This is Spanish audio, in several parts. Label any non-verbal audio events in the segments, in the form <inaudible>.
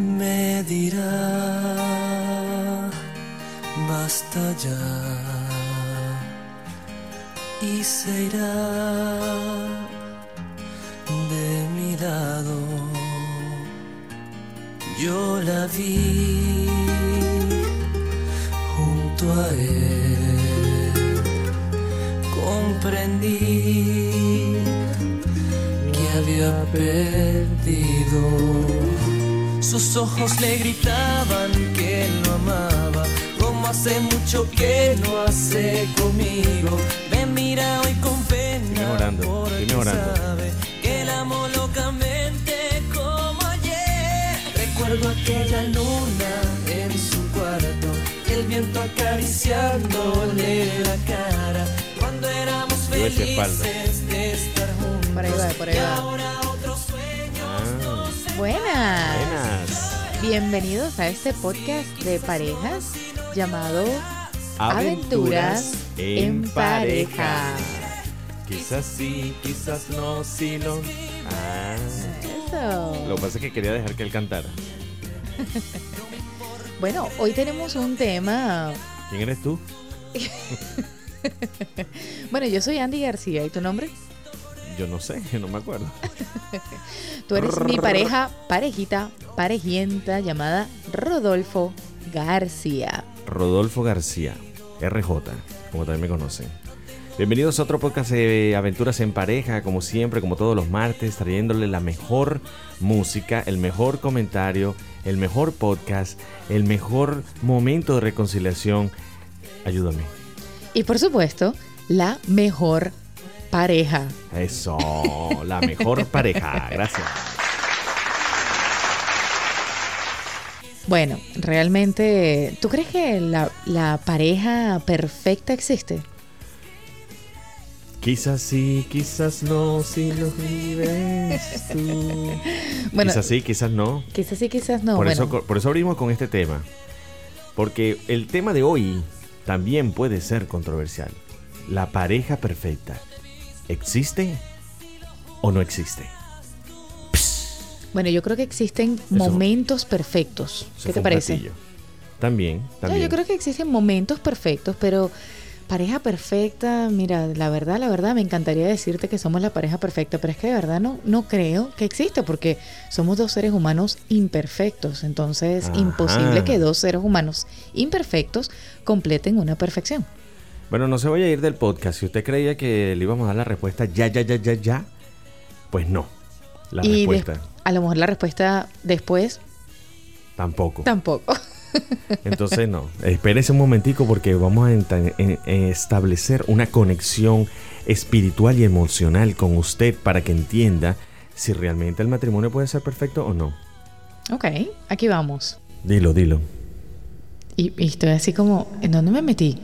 me dirá, basta ya, y se irá de mi lado. Yo la vi junto a él, comprendí que había perdido. Sus ojos le gritaban que lo amaba, como hace mucho que no hace conmigo. Me mira hoy con pena, mejorando, porque estoy mejorando. sabe que la amo locamente como ayer. Recuerdo aquella luna en su cuarto, el viento acariciándole la cara. Cuando éramos felices de estar juntos. Por ahí va, por ahí y va. Buenas. Buenas. Bienvenidos a este podcast de parejas llamado Aventuras en pareja. pareja. Quizás sí, quizás no, sí lo. Ah. Eso. Lo que pasa es que quería dejar que él cantara. <laughs> Bueno, hoy tenemos un tema. ¿Quién eres tú? <laughs> Bueno, yo soy Andy García. ¿Y tu nombre? Yo no sé, no me acuerdo. <laughs> Tú eres mi pareja, parejita, parejienta llamada Rodolfo García. Rodolfo García, RJ, como también me conocen. Bienvenidos a otro podcast de Aventuras en Pareja, como siempre, como todos los martes, trayéndole la mejor música, el mejor comentario, el mejor podcast, el mejor momento de reconciliación. Ayúdame. Y por supuesto, la mejor pareja. Eso, la mejor <laughs> pareja. Gracias. Bueno, realmente, ¿tú crees que la, la pareja perfecta existe? Quizás sí, quizás no, si lo vives tú. <laughs> Bueno, quizás sí, quizás no. quizás sí, quizás no. por, bueno, eso, por eso abrimos con este tema. Porque el tema de hoy también puede ser controversial. La pareja perfecta. ¿Existe o no existe? bueno, yo creo que existen Eso- momentos perfectos. ¿Qué te parece? platillo. También, No, también. yo creo que existen momentos perfectos, pero pareja perfecta, mira, la verdad, la verdad, me encantaría decirte que somos la pareja perfecta, pero es que de verdad no, no creo que exista, porque somos dos seres humanos imperfectos, entonces Ajá. imposible que dos seres humanos imperfectos completen una perfección. Bueno, no se vaya a ir del podcast. Si usted creía que le íbamos a dar la respuesta ya, ya, ya, ya, ya, pues no. La y respuesta a lo mejor la respuesta después tampoco. tampoco. <laughs> Entonces no, espérese un momentico porque vamos a en- en establecer una conexión espiritual y emocional con usted para que entienda si realmente el matrimonio puede ser perfecto o no. ok, aquí vamos. Dilo, dilo. Y, y estoy así como, ¿en dónde me metí?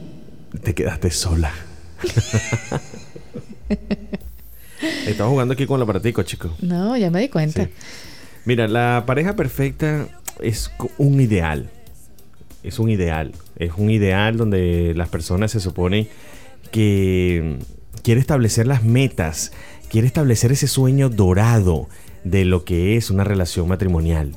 Te quedaste sola. <laughs> Estaba jugando aquí con el aparatico, chico. No, ya me di cuenta. Sí. Mira, la pareja perfecta es un ideal. Es un ideal. Es un ideal donde las personas se supone que mm, quiere establecer las metas, quiere establecer ese sueño dorado de lo que es una relación matrimonial.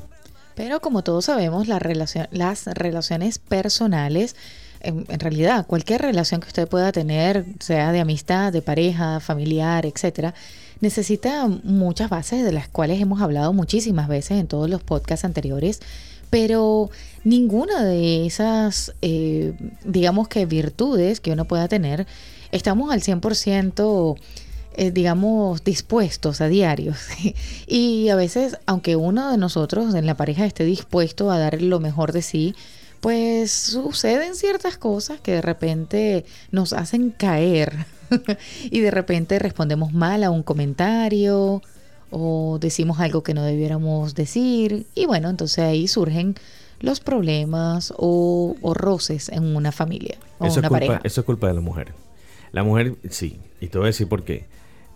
Pero como todos sabemos, la relación, las relaciones personales, en, realidad cualquier relación que usted pueda tener, sea de amistad, de pareja, familiar, etcétera, necesita muchas bases de las cuales hemos hablado muchísimas veces en todos los podcasts anteriores, pero ninguna de esas, eh, digamos que virtudes que uno pueda tener, estamos al 100% eh, digamos, dispuestos a diarios. <laughs> y a veces, aunque uno de nosotros en la pareja esté dispuesto a dar lo mejor de sí, pues suceden ciertas cosas que de repente nos hacen caer. <laughs> y de repente respondemos mal a un comentario o decimos algo que no debiéramos decir. Y bueno, entonces ahí surgen los problemas o, o roces en una familia o Eso es, una culpa, pareja. eso es culpa de la mujer. La mujer, sí. Y te voy a decir por qué.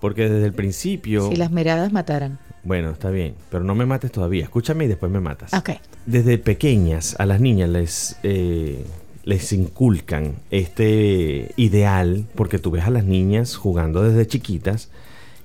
Porque desde el principio... Si las miradas mataran. Bueno, está bien, pero no me mates todavía. Escúchame y después me matas. Ok. Desde pequeñas a las niñas les, eh, les inculcan este ideal, porque tú ves a las niñas jugando desde chiquitas,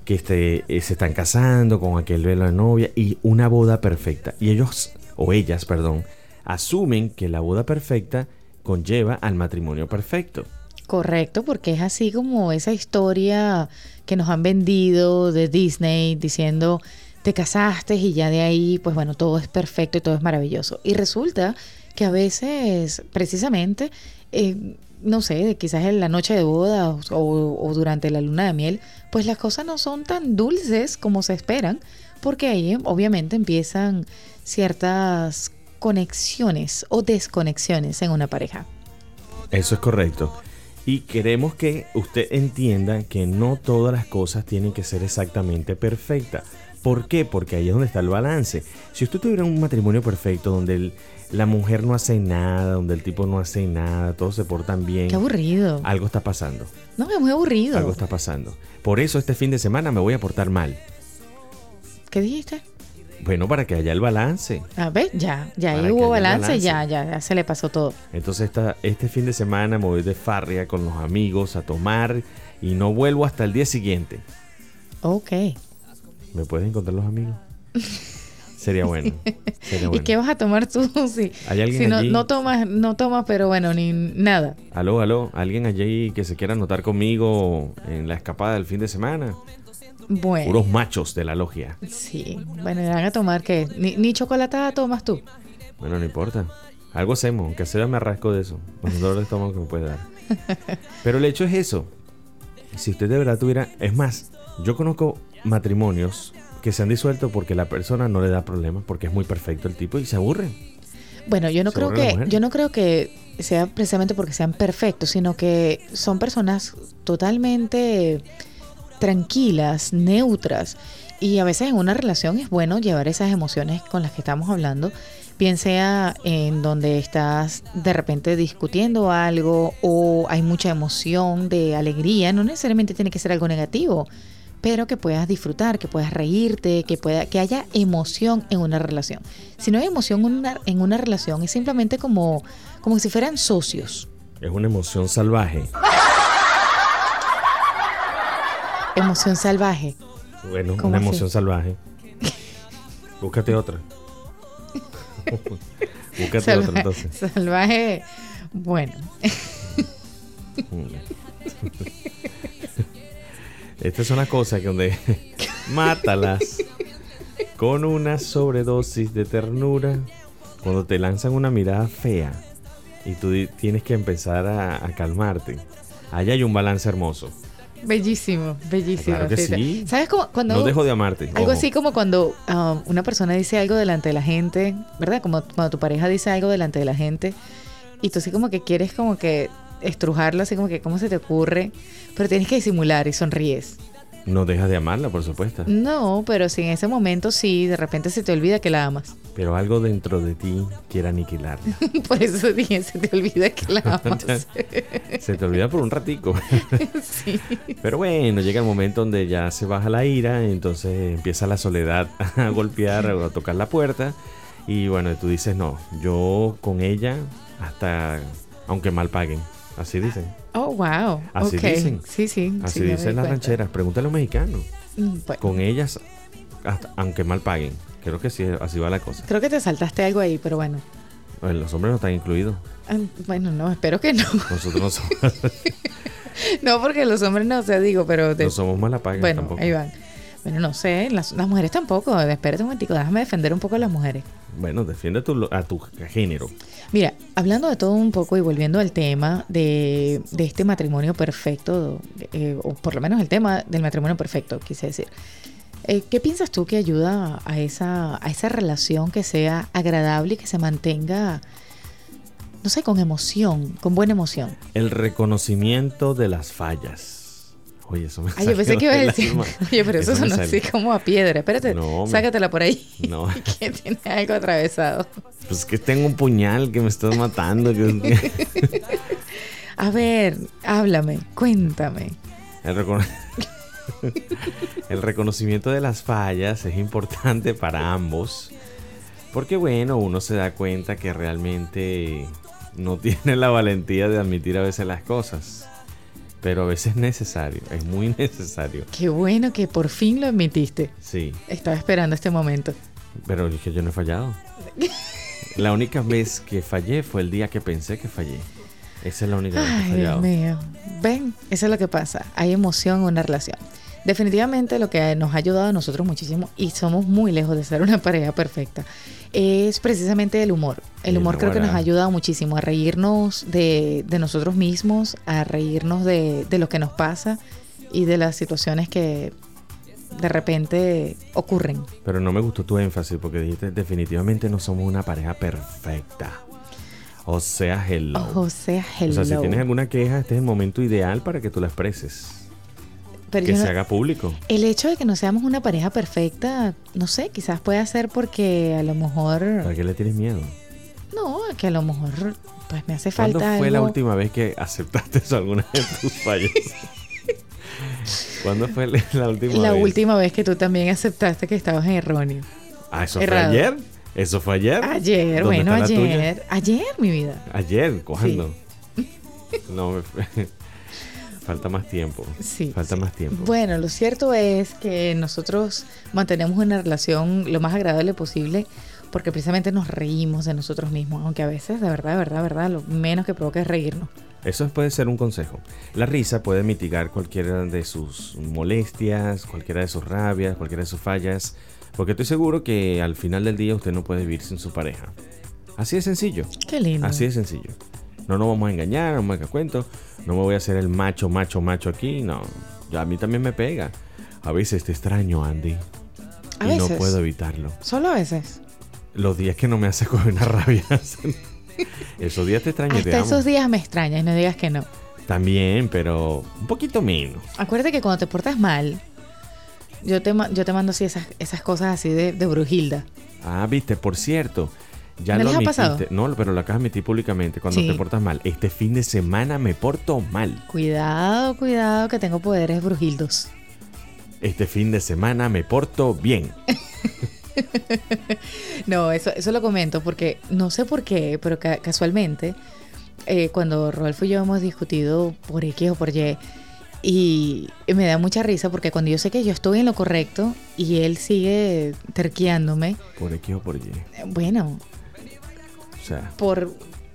que este, eh, se están casando con aquel velo de novia y una boda perfecta. Y ellos o ellas, perdón, asumen que la boda perfecta conlleva al matrimonio perfecto. Correcto, porque es así como esa historia que nos han vendido de Disney diciendo te casaste y ya de ahí, pues bueno, todo es perfecto y todo es maravilloso. Y resulta que a veces, precisamente, eh, no sé, quizás en la noche de boda o, o, durante la luna de miel, pues las cosas no son tan dulces como se esperan, porque ahí obviamente empiezan ciertas conexiones o desconexiones en una pareja. Eso es correcto. Y queremos que usted entienda que no todas las cosas tienen que ser exactamente perfectas. ¿Por qué? Porque ahí es donde está el balance. Si usted tuviera un matrimonio perfecto donde la mujer no hace nada, donde el tipo no hace nada, todos se portan bien. Qué aburrido. Algo está pasando. No, es muy aburrido. Algo está pasando. Por eso este fin de semana me voy a portar mal. ¿Qué dijiste? Bueno, para que haya el balance. A ver, ya, ya ahí hubo balance, Ya, ya, ya se le pasó todo. Entonces esta, este fin de semana me voy de farria con los amigos a tomar y no vuelvo hasta el día siguiente. Ok. ¿Me puedes encontrar los amigos? <laughs> Sería bueno. ¿Y qué vas a tomar tú <laughs> si, ¿Hay alguien si no, allí? no tomas, no tomas, pero bueno, ni nada? Aló, aló, ¿alguien allí que se quiera anotar conmigo en la escapada del fin de semana? Bueno. Puros machos de la logia. Sí, bueno, van a tomar que ni, ni chocolatada tomas tú. Bueno, no importa. Algo hacemos, aunque sea me arrasco de eso. Los dolores de estómago que me puede dar. <laughs> Pero el hecho es eso. Si usted de verdad tuviera... Es más, yo conozco matrimonios que se han disuelto porque la persona no le da problemas, porque es muy perfecto el tipo y se aburre. Bueno, yo no ¿Se creo que yo no creo que sea precisamente porque sean perfectos, sino que son personas totalmente tranquilas, neutras y a veces en una relación es bueno llevar esas emociones con las que estamos hablando, bien sea en donde estás de repente discutiendo algo o hay mucha emoción de alegría, no necesariamente tiene que ser algo negativo, pero que puedas disfrutar, que puedas reírte, que pueda que haya emoción en una relación. Si no hay emoción en una, en una relación es simplemente como como si fueran socios. Es una emoción salvaje. Emoción salvaje. Bueno, ¿Cómo una así? emoción salvaje. <laughs> Búscate otra. Búscate otra Salvaje, entonces. salvaje. Bueno, <laughs> Estas son las cosas que donde <laughs> mátalas con una sobredosis de ternura cuando te lanzan una mirada fea y tú tienes que empezar a, a calmarte. Allá hay un balance hermoso. Bellísimo, bellísimo. Claro que sí. ¿Sabes cómo cuando No dejo de amarte. Algo ojo. así como cuando um, una persona dice algo delante de la gente, ¿verdad? Como cuando tu pareja dice algo delante de la gente y tú así como que quieres como que estrujarlo, así como que cómo se te ocurre, pero tienes que disimular y sonríes. No dejas de amarla, por supuesto. No, pero si en ese momento sí, de repente se te olvida que la amas. Pero algo dentro de ti quiere aniquilarla. <laughs> Por eso dije, se te olvida que la <laughs> amas. Se te olvida por un ratico. <laughs> sí. Pero bueno, llega el momento donde ya se baja la ira, entonces empieza la soledad a golpear o a tocar la puerta. Y bueno, tú dices, no, yo con ella hasta aunque mal paguen. Así dicen. Oh, wow. Así dicen. Sí, sí. Así sí, dicen las cuenta. rancheras. Pregúntale a los mexicanos. Mm, bueno, Con ellas, hasta, aunque mal paguen. Creo que sí, así va la cosa. creo que te saltaste algo ahí, pero bueno. Bueno, Los hombres no están incluidos. Ah, Bueno, no, espero que no. Nosotros no <laughs> somos, No, porque los hombres no sé, digo, pero... te- no somos mala paga bueno, tampoco. ahí van. Bueno, no sé, las, las mujeres tampoco. Espérate un momentico, déjame defender un poco a las mujeres. Bueno, defiende tu, a tu género. Mira, hablando de todo un poco y volviendo al tema de, de este matrimonio perfecto, eh, o por lo menos el tema del matrimonio perfecto, quise decir. Eh, ¿Qué piensas tú que ayuda a esa, a esa relación que sea agradable y que se mantenga, no sé, con emoción, con buena emoción? El reconocimiento de las fallas. Oye, eso me Ay, yo pensé que ibas a decir, <laughs> oye, pero eso, Eso sonó así como a piedra. Espérate, No, sácatela por ahí. No. <laughs> que tiene algo atravesado. Pues que tengo un puñal que me estás matando. que- <laughs> A ver, háblame, cuéntame. El, recono- El reconocimiento de las fallas es importante para ambos. Porque bueno, uno se da cuenta que realmente no tiene la valentía de admitir a veces las cosas. Pero a veces es necesario, es muy <laughs> necesario. Qué bueno que por fin lo admitiste. Sí, Estaba esperando este momento. pero es que yo no he fallado. <laughs> La única vez que fallé fue el día que pensé que fallé. Esa es la única vez que he fallado. Dios mío. Ven, eso es lo que pasa. Hay emoción en una relación. Definitivamente lo que nos ha ayudado a nosotros muchísimo, y somos muy lejos de ser una <laughs> pareja perfecta, es precisamente el humor. El humor creo que nos ha ayudado muchísimo a reírnos de, de nosotros mismos, a reírnos de, de lo que nos pasa y de las situaciones que de repente ocurren. Pero no me gustó tu énfasis porque dijiste definitivamente no somos una pareja perfecta. O sea, hello. O sea, hello. O sea, si tienes alguna queja, este es el momento ideal para que tú la expreses. Pero que no- se haga público. El hecho de que no seamos una pareja perfecta, no sé, quizás pueda ser porque a lo mejor... ¿Para qué le tienes miedo? No, que a lo mejor pues me hace ¿Cuándo falta fue la última vez que aceptaste eso alguna de tus fallas? <laughs> ¿Cuándo fue la la última La vez? última vez que tú también aceptaste que estabas erróneo. Ah, ¿eso Errado. fue ayer? ¿Eso fue ayer? Ayer, ¿Dónde bueno, la ayer. Ayer, mi vida. Ayer, ¿cuándo? <laughs> No, me- falta más tiempo. Sí. Falta más tiempo. Bueno, lo cierto es que nosotros mantenemos una relación lo más agradable posible porque precisamente nos reímos de nosotros mismos, aunque a veces, de verdad, de verdad, de verdad, lo menos que provoca es reírnos. Eso puede ser un consejo. La risa puede mitigar cualquiera de sus molestias, cualquiera de sus rabias, cualquiera de sus fallas, porque estoy seguro que al final del día usted no puede vivir sin su pareja. Así de sencillo. Qué lindo. Así de sencillo. No nos vamos a engañar, no me cuento. No me voy a hacer el macho, macho, macho aquí. No. Ya a mí también me pega. A veces te extraño, Andy. A y no puedo evitarlo. Solo a veces. Los días que no me hace <laughs> coger una rabia. Esos días te extraño, te Hasta amo. esos días me extrañas, no digas que no. También, pero un poquito menos. Acuérdate que cuando te portas mal, yo te, yo te mando así esas, esas cosas así de, de brujilda. Ah, viste, por cierto. Ya ¿No lo les ha pasado? No, pero lo acabas de admitir públicamente cuando Sí. te portas mal. Este fin de semana me porto mal. Cuidado, cuidado, que tengo poderes brujildos. Este fin de semana me porto bien. <laughs> No, eso, eso lo comento porque no sé por qué, pero ca- casualmente, eh, cuando Rodolfo y yo hemos discutido por X o por Y, y me da mucha risa porque cuando yo sé que yo estoy en lo correcto y él sigue terqueándome, Por X o por Y. bueno, O sea. por,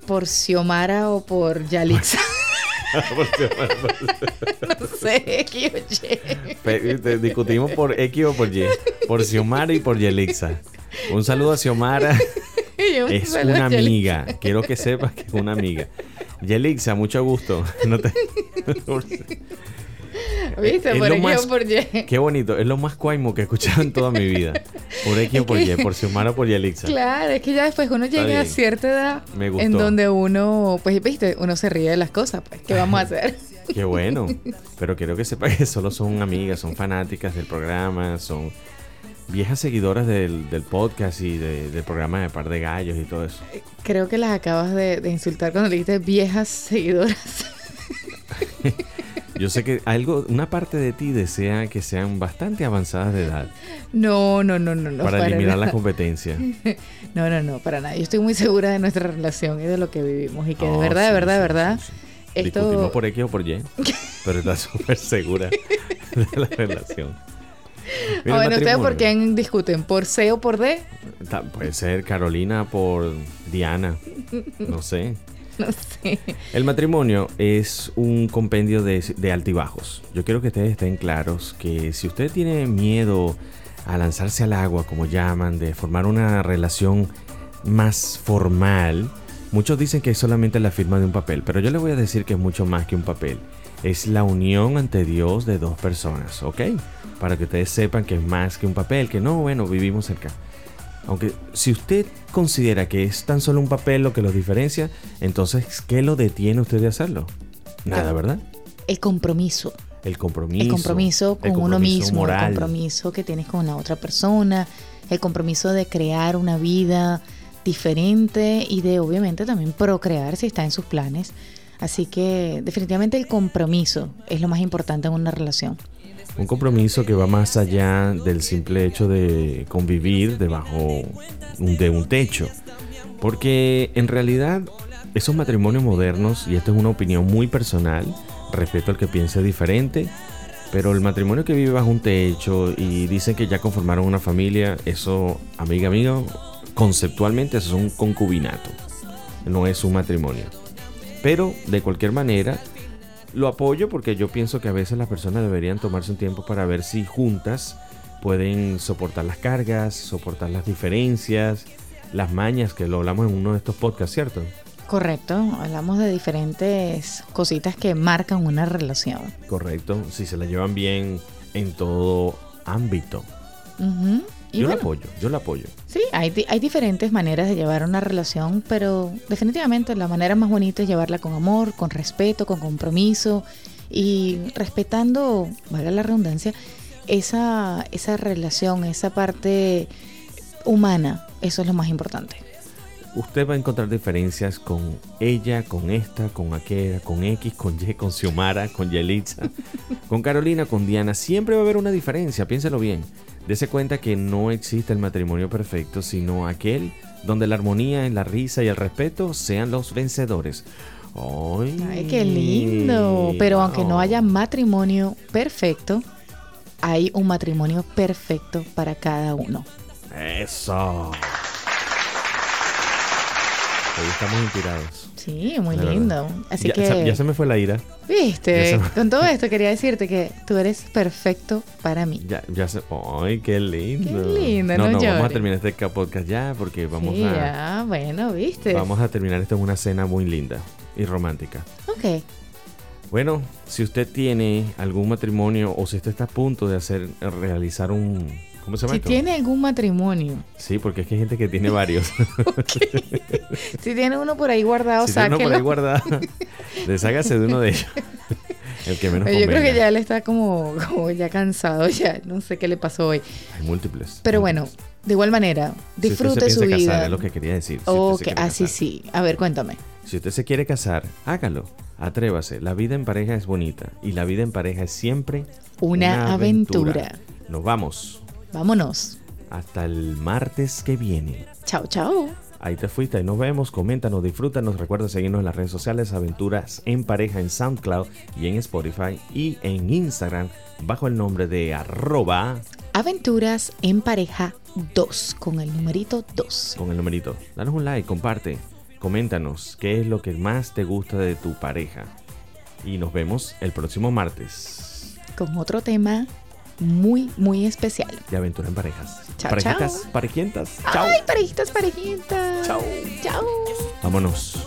por Xiomara o por Yalixa, <laughs> <laughs> no sé, X o Y. Discutimos por X o por Y. Por Xiomara y por Yelixa. Un saludo a Xiomara. <laughs> Es "Bueno, una Yalixa". amiga. Quiero que sepas que es una amiga. Yelixa, mucho gusto. No te- <laughs> ¿Viste? Es Por X más- o por Y. Qué bonito. Es lo más cuaimo que he escuchado en toda mi vida. Por X o por Y. Por Xiomara o por Yelixa. Claro, es que ya después uno llega a cierta edad Me gustó. en donde uno, pues viste, uno se ríe de las cosas, pues, ¿qué vamos a hacer? <laughs> Qué bueno. Pero quiero que sepas que solo son amigas, son fanáticas del programa, son viejas seguidoras del, del podcast y de- del programa de Par de Gallos y todo eso. Creo que las acabas de, de insultar cuando le dijiste viejas seguidoras. <laughs> Yo sé que algo, una parte de ti desea que sean bastante avanzadas de edad No, no, no, no, no. para eliminar la nada. competencia. <laughs> No, no, no, para nada. Yo estoy muy segura de nuestra relación y de lo que vivimos y que de Oh, verdad, de verdad, de sí, verdad, sí, esto... Discutimos por X o por Y, <laughs> pero estás súper segura de la relación. Ah, Mira, bueno, ¿ustedes por quién discuten? ¿Por C o por D? Puede ser Carolina por Diana, no sé. <laughs> Sé. El matrimonio es un compendio de, de altibajos. Yo quiero que ustedes estén claros que si usted tiene miedo a lanzarse al agua, como llaman, de formar una relación más formal, muchos dicen que es solamente la firma de un papel, pero yo le voy a decir que es mucho más que un papel. Es la unión ante Dios de dos personas, ¿ok? Para que ustedes sepan que es más que un papel, que no, bueno, vivimos cerca. Aunque si usted considera que es tan solo un papel lo que los diferencia, entonces ¿qué lo detiene usted de hacerlo? Nada. ¿verdad? El compromiso. El compromiso. El compromiso con el uno mismo, moral. el compromiso que tienes con la otra persona, el compromiso de crear una vida diferente y de obviamente también procrear si está en sus planes. Así que definitivamente el compromiso es lo más importante en una relación. Un compromiso que va más allá del simple hecho de convivir debajo de un techo. Porque en realidad esos matrimonios modernos, y esto es una opinión muy personal, respeto al que piense diferente, pero el matrimonio que vive bajo un techo y dicen que ya conformaron una familia, eso, amiga, amigo, conceptualmente es un concubinato, no es un matrimonio. Pero de cualquier manera, lo apoyo porque yo pienso que a veces las personas deberían tomarse un tiempo para ver si juntas pueden soportar las cargas, soportar las diferencias, las mañas, que lo hablamos en uno de estos podcasts, ¿cierto? Correcto, hablamos de diferentes cositas que marcan una relación. Correcto, si se la llevan bien en todo ámbito. Yo la apoyo, yo la apoyo. Sí, hay, hay diferentes maneras de llevar una relación, pero definitivamente la manera más bonita es llevarla con amor, con respeto, con compromiso y respetando, valga la redundancia, esa, esa relación, esa parte humana, eso es lo más importante usted va a encontrar diferencias con ella, con esta, con aquella, con X, con Y, con Xiomara, con Yelitza, <laughs> con Carolina, con Diana. Siempre va a haber una diferencia, piénselo bien. Dese cuenta que no existe el matrimonio perfecto, sino aquel donde la armonía, la risa y el respeto sean los vencedores. ¡Ay, qué lindo! Pero aunque no haya matrimonio perfecto, hay un matrimonio perfecto para cada uno. Eso. Hoy estamos inspirados. Sí, muy lindo. Así ya, que. Ya se me fue la ira. Viste, con todo <laughs> esto quería decirte que tú eres perfecto para mí. Ya, ya se. ¡Ay, qué lindo! Qué lindo, no, no, no vamos a terminar este podcast ya porque vamos sí, a. Ya, bueno, viste. Vamos a terminar esto en una cena muy linda y romántica. Ok. Bueno, si usted tiene algún matrimonio o si usted está a punto de hacer realizar un ¿Cómo se llama si tiene algún matrimonio. Sí, porque es que hay gente que tiene varios. <laughs> Si tiene uno por ahí guardado, si tiene uno por ahí guardado, <laughs> deshágase de uno de ellos. <laughs> El que menos Yo creo que ya él está como, como ya cansado, ya no sé qué le pasó hoy. Hay múltiples. Pero bueno, de igual manera, disfrute si su vida. Casar, es lo que quería decir. Si ok, así sí. A ver, cuéntame. Si usted se quiere casar, hágalo. Atrévase. La vida en pareja es bonita y la vida en pareja es siempre una, aventura. Nos vamos. Vámonos. Hasta el martes que viene. Chao, chao. Ahí te fuiste, y nos vemos, coméntanos, disfrútanos, recuerda seguirnos en las redes sociales Aventuras en Pareja en SoundCloud y en Spotify y en Instagram bajo el nombre de arroba Aventuras en Pareja 2 con el numerito 2. Con el numerito. Danos un like, comparte, coméntanos qué es lo que más te gusta de tu pareja. Y nos vemos el próximo martes. Con otro tema muy, muy especial. De aventura en parejas. Chao, parejitas, chao. parejientas. Chao. Ay, parejitas, parejitas. Chao. Chao. Vámonos.